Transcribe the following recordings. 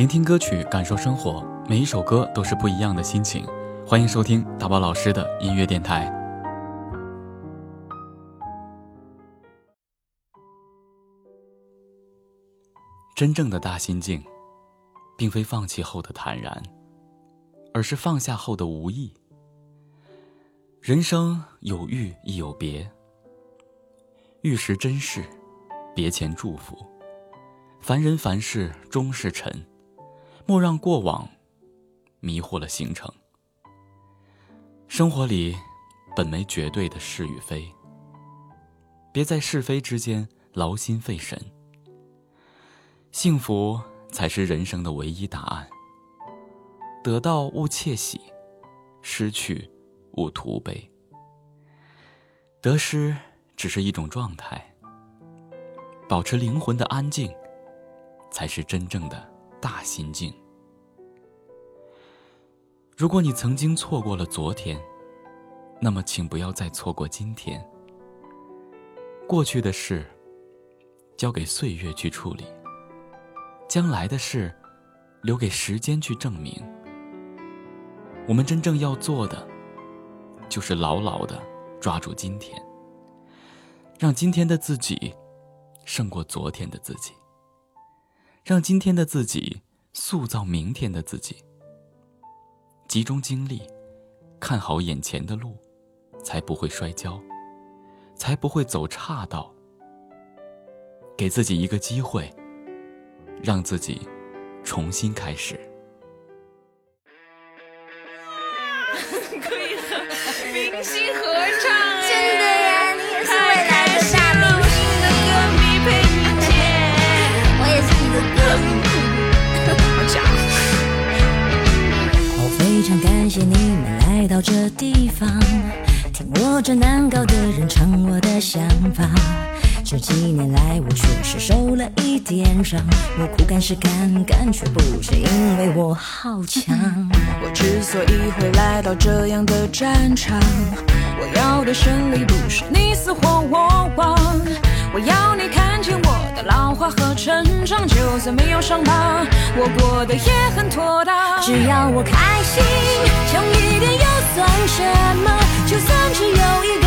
聆听歌曲，感受生活，每一首歌都是不一样的心情。欢迎收听大宝老师的音乐电台。真正的大心境，并非放弃后的坦然，而是放下后的无意。人生有遇亦有别，遇时珍视，别前祝福。凡人凡事终是尘，莫让过往迷惑了行程。生活里本没绝对的是与非，别在是非之间劳心费神。幸福才是人生的唯一答案。得到勿窃喜，失去。勿徒悲，得失只是一种状态。保持灵魂的安静，才是真正的大心境。如果你曾经错过了昨天，那么请不要再错过今天。过去的事，交给岁月去处理；将来的事，留给时间去证明。我们真正要做的。就是牢牢的抓住今天，让今天的自己胜过昨天的自己，让今天的自己塑造明天的自己。集中精力，看好眼前的路，才不会摔跤，才不会走岔道。给自己一个机会，让自己重新开始。可以了明星合唱，常感谢你们来到这地方，听我这难搞的人唱我的想法。这几年来，我确实受了一点伤。我苦干是干干，却不是因为我好强。我之所以会来到这样的战场，我要的胜利不是你死或我亡。我要你看和成长，就算没有伤疤，我过得也很妥当。只要我开心，强一点又算什么？就算只有一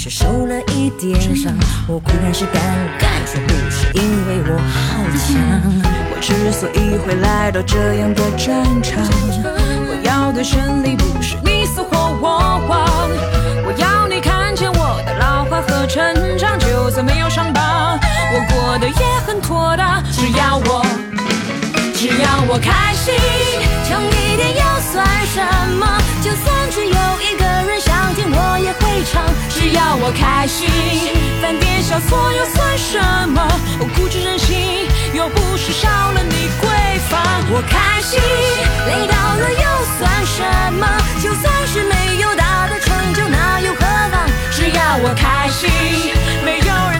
来，我确实受了一点伤。我固然是敢干，却不是因为我好强。我之所以会来到这样的战场，我要的胜利不是你死或我亡。我要你看见我的老化和成长，就算没有伤疤，我过得也很妥当。只要我，只要我开心。强一点又算什么？只要我开心，犯点小错又算什么？我固执任性，又不是少了你闺房。我开心，累到了又算什么？就算是没有大的成就，那又何妨？只要我开心，没有人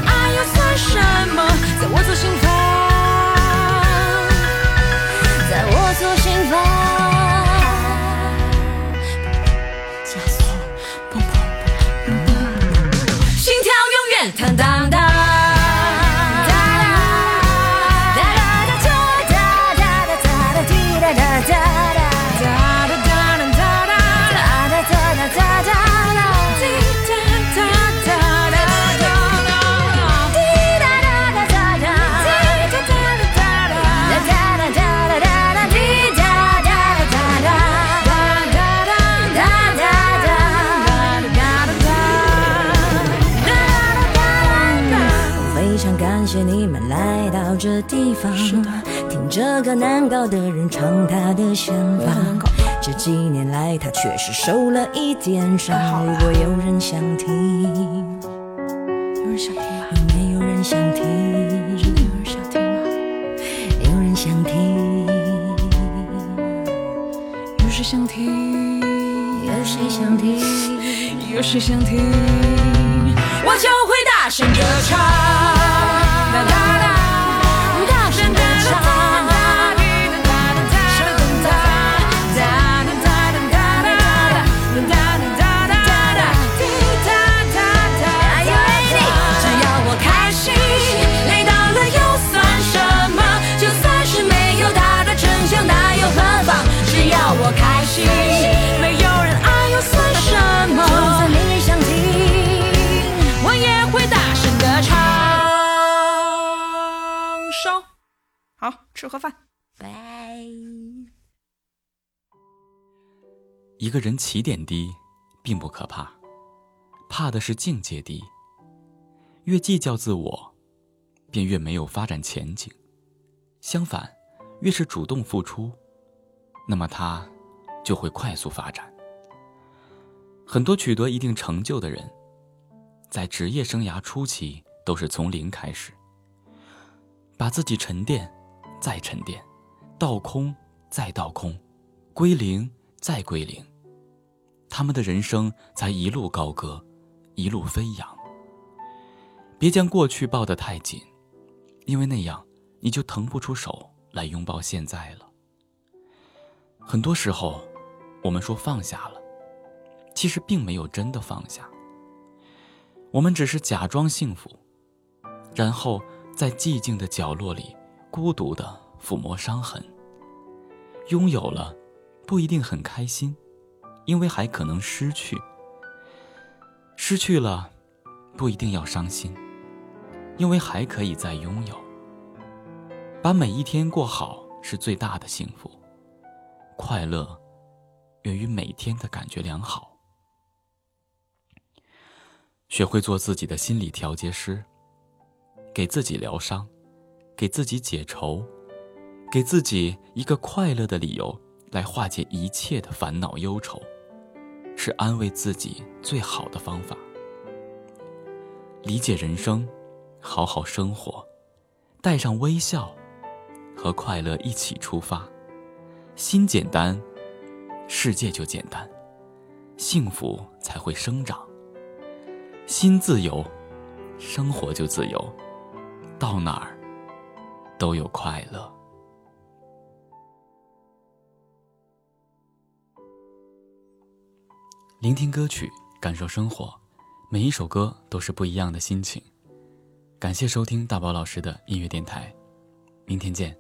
听这个难搞的人唱他的想法。这几年来，他确实受了一点伤。如果有人想听，有人想听吗？有没有人想听？真的有人想听吗？有人想听，有谁想听？有谁想听？有谁想听？我就会大声歌唱，哒哒哒，吃盒饭。拜。一个人起点低，并不可怕，怕的是境界低。越计较自我，便越没有发展前景。相反，越是主动付出，那么他就会快速发展。很多取得一定成就的人，在职业生涯初期都是从零开始，把自己沉淀，再沉淀，倒空，再倒空，归零，再归零。他们的人生才一路高歌，一路飞扬。别将过去抱得太紧，因为那样你就腾不出手来拥抱现在了。很多时候，我们说放下了，其实并没有真的放下。我们只是假装幸福，然后在寂静的角落里孤独地抚摸伤痕。拥有了，不一定很开心。因为还可能失去，失去了，不一定要伤心，因为还可以再拥有。把每一天过好是最大的幸福，快乐源于每天的感觉良好。学会做自己的心理调节师，给自己疗伤，给自己解愁，给自己一个快乐的理由。来化解一切的烦恼忧愁，是安慰自己最好的方法。理解人生，好好生活，带上微笑和快乐一起出发。心简单，世界就简单，幸福才会生长。心自由，生活就自由，到哪儿都有快乐。聆听歌曲，感受生活，每一首歌都是不一样的心情。感谢收听大宝老师的音乐电台，明天见。